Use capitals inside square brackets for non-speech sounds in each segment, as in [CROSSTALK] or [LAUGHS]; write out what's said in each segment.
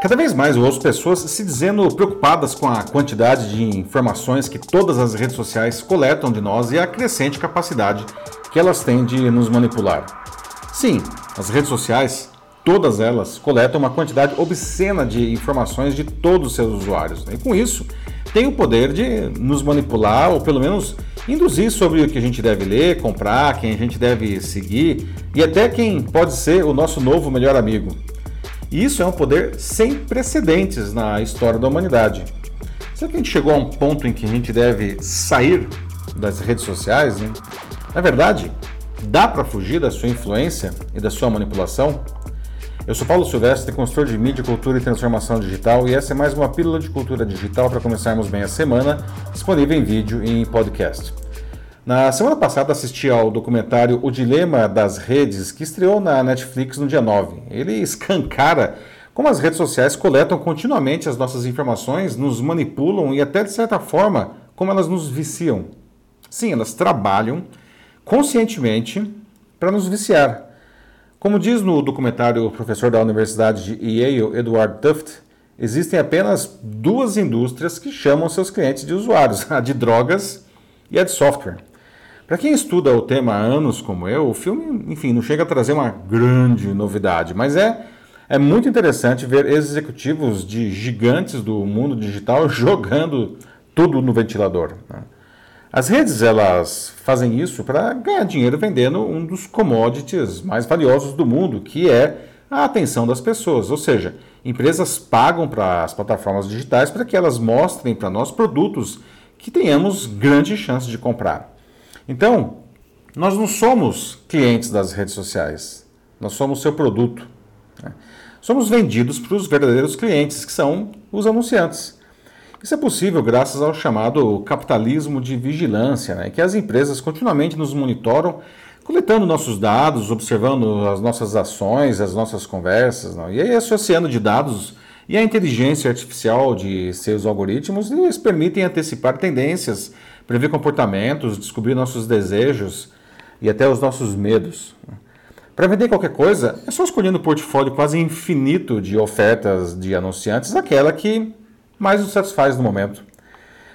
Cada vez mais eu ouço pessoas se dizendo preocupadas com a quantidade de informações que todas as redes sociais coletam de nós e a crescente capacidade que elas têm de nos manipular. Sim, as redes sociais, todas elas, coletam uma quantidade obscena de informações de todos os seus usuários. Né? E com isso, têm o poder de nos manipular ou pelo menos induzir sobre o que a gente deve ler, comprar, quem a gente deve seguir e até quem pode ser o nosso novo melhor amigo. Isso é um poder sem precedentes na história da humanidade. Será que a gente chegou a um ponto em que a gente deve sair das redes sociais? Na verdade, dá para fugir da sua influência e da sua manipulação? Eu sou Paulo Silvestre, consultor de mídia, cultura e transformação digital, e essa é mais uma pílula de cultura digital para começarmos bem a semana, disponível em vídeo e em podcast. Na semana passada assisti ao documentário O Dilema das Redes, que estreou na Netflix no dia 9. Ele escancara como as redes sociais coletam continuamente as nossas informações, nos manipulam e até de certa forma como elas nos viciam. Sim, elas trabalham conscientemente para nos viciar. Como diz no documentário o professor da Universidade de Yale, Edward Tuft, existem apenas duas indústrias que chamam seus clientes de usuários, [LAUGHS] a de drogas e a de software. Para quem estuda o tema há anos como eu, o filme, enfim, não chega a trazer uma grande novidade, mas é, é muito interessante ver executivos de gigantes do mundo digital [LAUGHS] jogando tudo no ventilador. Né? As redes elas fazem isso para ganhar dinheiro vendendo um dos commodities mais valiosos do mundo, que é a atenção das pessoas. Ou seja, empresas pagam para as plataformas digitais para que elas mostrem para nós produtos que tenhamos grande chance de comprar. Então, nós não somos clientes das redes sociais, nós somos seu produto. Né? Somos vendidos para os verdadeiros clientes, que são os anunciantes. Isso é possível graças ao chamado capitalismo de vigilância, né? que as empresas continuamente nos monitoram, coletando nossos dados, observando as nossas ações, as nossas conversas, e aí associando de dados e a inteligência artificial de seus algoritmos, eles permitem antecipar tendências prever comportamentos, descobrir nossos desejos e até os nossos medos. Para vender qualquer coisa, é só escolher no portfólio quase infinito de ofertas de anunciantes aquela que mais nos satisfaz no momento.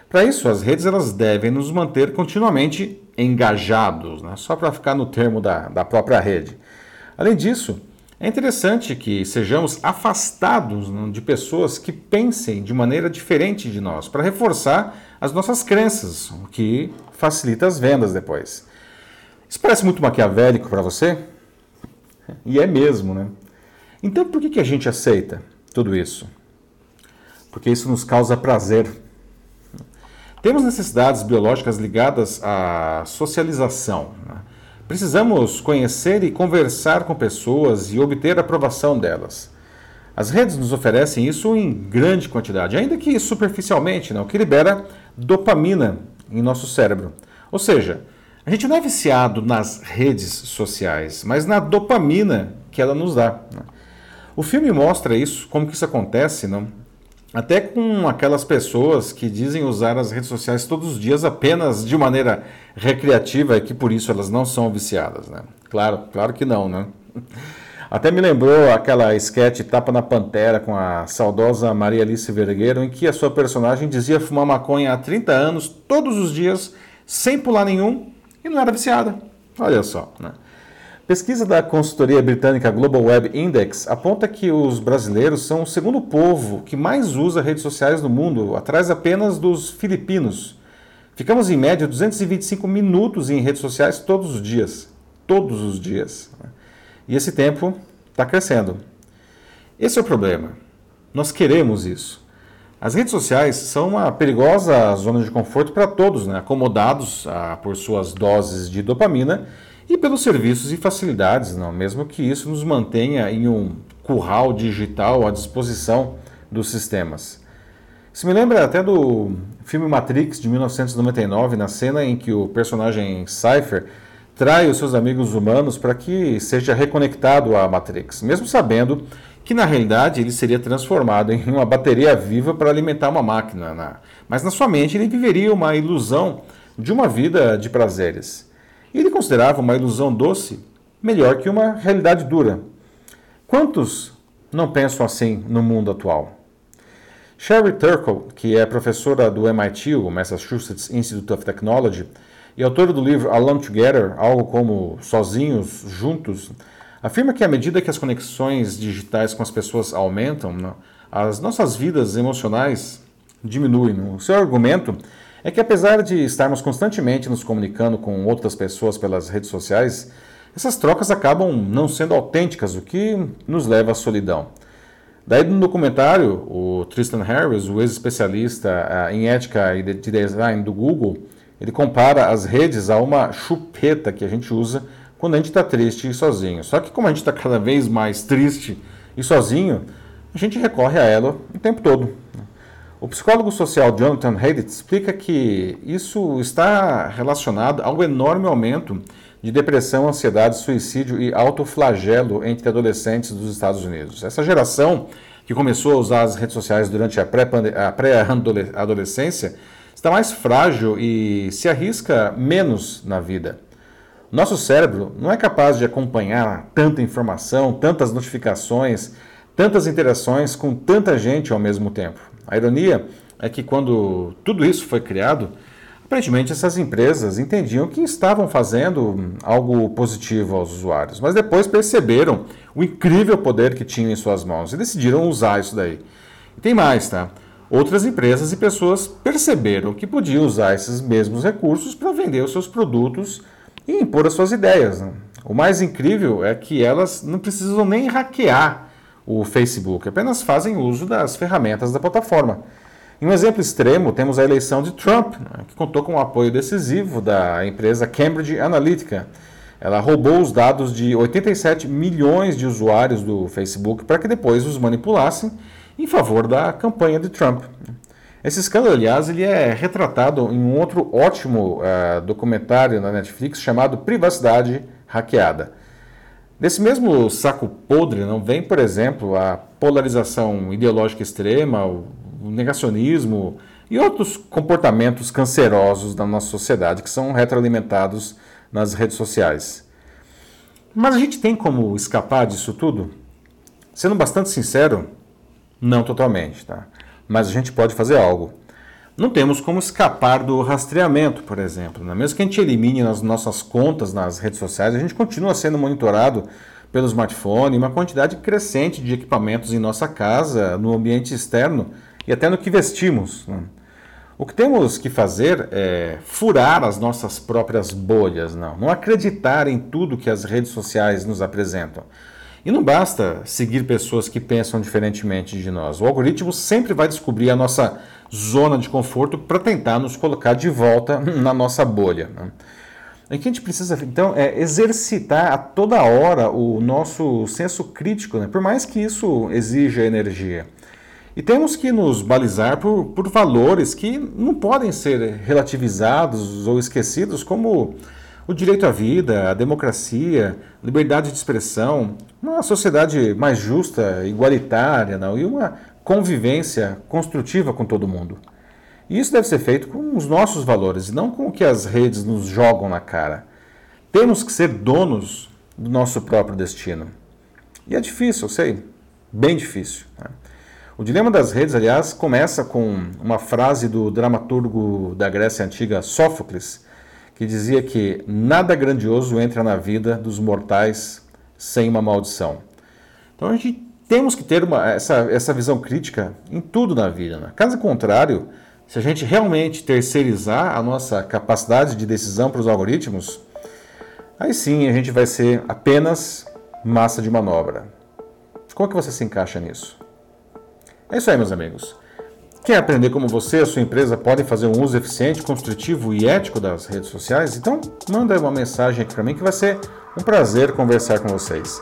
Para isso, as redes elas devem nos manter continuamente engajados, né? só para ficar no termo da, da própria rede. Além disso, é interessante que sejamos afastados né, de pessoas que pensem de maneira diferente de nós, para reforçar as nossas crenças, o que facilita as vendas depois. Isso parece muito maquiavélico para você? E é mesmo, né? Então por que, que a gente aceita tudo isso? Porque isso nos causa prazer. Temos necessidades biológicas ligadas à socialização. Né? Precisamos conhecer e conversar com pessoas e obter a aprovação delas. As redes nos oferecem isso em grande quantidade, ainda que superficialmente, não, que libera dopamina em nosso cérebro. Ou seja, a gente não é viciado nas redes sociais, mas na dopamina que ela nos dá. Né? O filme mostra isso, como que isso acontece, não? Até com aquelas pessoas que dizem usar as redes sociais todos os dias apenas de maneira recreativa e que por isso elas não são viciadas, né? Claro, claro que não, né? Até me lembrou aquela sketch Tapa na Pantera com a saudosa Maria Alice Vergueiro, em que a sua personagem dizia fumar maconha há 30 anos, todos os dias, sem pular nenhum, e não era viciada. Olha só, né? Pesquisa da consultoria britânica Global Web Index aponta que os brasileiros são o segundo povo que mais usa redes sociais no mundo, atrás apenas dos filipinos. Ficamos em média 225 minutos em redes sociais todos os dias. Todos os dias. E esse tempo está crescendo. Esse é o problema. Nós queremos isso. As redes sociais são uma perigosa zona de conforto para todos, né? acomodados ah, por suas doses de dopamina e pelos serviços e facilidades, não? mesmo que isso nos mantenha em um curral digital à disposição dos sistemas. Isso me lembra até do filme Matrix de 1999, na cena em que o personagem Cypher trai os seus amigos humanos para que seja reconectado à Matrix, mesmo sabendo que na realidade ele seria transformado em uma bateria viva para alimentar uma máquina. Né? Mas na sua mente ele viveria uma ilusão de uma vida de prazeres. Ele considerava uma ilusão doce melhor que uma realidade dura. Quantos não pensam assim no mundo atual. Sherry Turkle, que é professora do MIT, o Massachusetts Institute of Technology, e autora do livro Alone Together, algo como Sozinhos, Juntos, afirma que à medida que as conexões digitais com as pessoas aumentam, as nossas vidas emocionais diminuem. O seu argumento é que apesar de estarmos constantemente nos comunicando com outras pessoas pelas redes sociais, essas trocas acabam não sendo autênticas, o que nos leva à solidão. Daí no documentário, o Tristan Harris, o ex-especialista em ética e de design do Google, ele compara as redes a uma chupeta que a gente usa quando a gente está triste e sozinho. Só que como a gente está cada vez mais triste e sozinho, a gente recorre a ela o tempo todo. O psicólogo social Jonathan Haidt explica que isso está relacionado ao enorme aumento de depressão, ansiedade, suicídio e autoflagelo entre adolescentes dos Estados Unidos. Essa geração que começou a usar as redes sociais durante a pré-adolescência está mais frágil e se arrisca menos na vida. Nosso cérebro não é capaz de acompanhar tanta informação, tantas notificações, tantas interações com tanta gente ao mesmo tempo. A ironia é que quando tudo isso foi criado, aparentemente essas empresas entendiam que estavam fazendo algo positivo aos usuários, mas depois perceberam o incrível poder que tinham em suas mãos e decidiram usar isso daí. E tem mais, tá? Outras empresas e pessoas perceberam que podiam usar esses mesmos recursos para vender os seus produtos e impor as suas ideias. Né? O mais incrível é que elas não precisam nem hackear o Facebook, apenas fazem uso das ferramentas da plataforma. Em um exemplo extremo, temos a eleição de Trump, né, que contou com o apoio decisivo da empresa Cambridge Analytica. Ela roubou os dados de 87 milhões de usuários do Facebook para que depois os manipulassem em favor da campanha de Trump. Esse escândalo, aliás, ele é retratado em um outro ótimo uh, documentário na Netflix chamado Privacidade Hackeada. Desse mesmo saco podre não vem, por exemplo, a polarização ideológica extrema, o negacionismo e outros comportamentos cancerosos da nossa sociedade que são retroalimentados nas redes sociais. Mas a gente tem como escapar disso tudo? Sendo bastante sincero, não totalmente, tá? Mas a gente pode fazer algo. Não temos como escapar do rastreamento, por exemplo. Né? Mesmo que a gente elimine as nossas contas nas redes sociais, a gente continua sendo monitorado pelo smartphone, uma quantidade crescente de equipamentos em nossa casa, no ambiente externo e até no que vestimos. Né? O que temos que fazer é furar as nossas próprias bolhas, não, não acreditar em tudo que as redes sociais nos apresentam. E não basta seguir pessoas que pensam diferentemente de nós. O algoritmo sempre vai descobrir a nossa zona de conforto para tentar nos colocar de volta [LAUGHS] na nossa bolha. Né? O que a gente precisa, então, é exercitar a toda hora o nosso senso crítico, né? por mais que isso exija energia. E temos que nos balizar por, por valores que não podem ser relativizados ou esquecidos, como o direito à vida, a democracia, liberdade de expressão, uma sociedade mais justa, igualitária não? e uma convivência construtiva com todo mundo. E isso deve ser feito com os nossos valores e não com o que as redes nos jogam na cara. Temos que ser donos do nosso próprio destino. E é difícil, eu sei, bem difícil. Né? O dilema das redes, aliás, começa com uma frase do dramaturgo da Grécia Antiga, Sófocles, que dizia que nada grandioso entra na vida dos mortais sem uma maldição. Então a gente temos que ter uma, essa, essa visão crítica em tudo na vida. Né? Caso contrário, se a gente realmente terceirizar a nossa capacidade de decisão para os algoritmos, aí sim a gente vai ser apenas massa de manobra. Como é que você se encaixa nisso? É isso aí, meus amigos. Quer aprender como você e a sua empresa podem fazer um uso eficiente, construtivo e ético das redes sociais? Então, manda uma mensagem aqui para mim que vai ser um prazer conversar com vocês.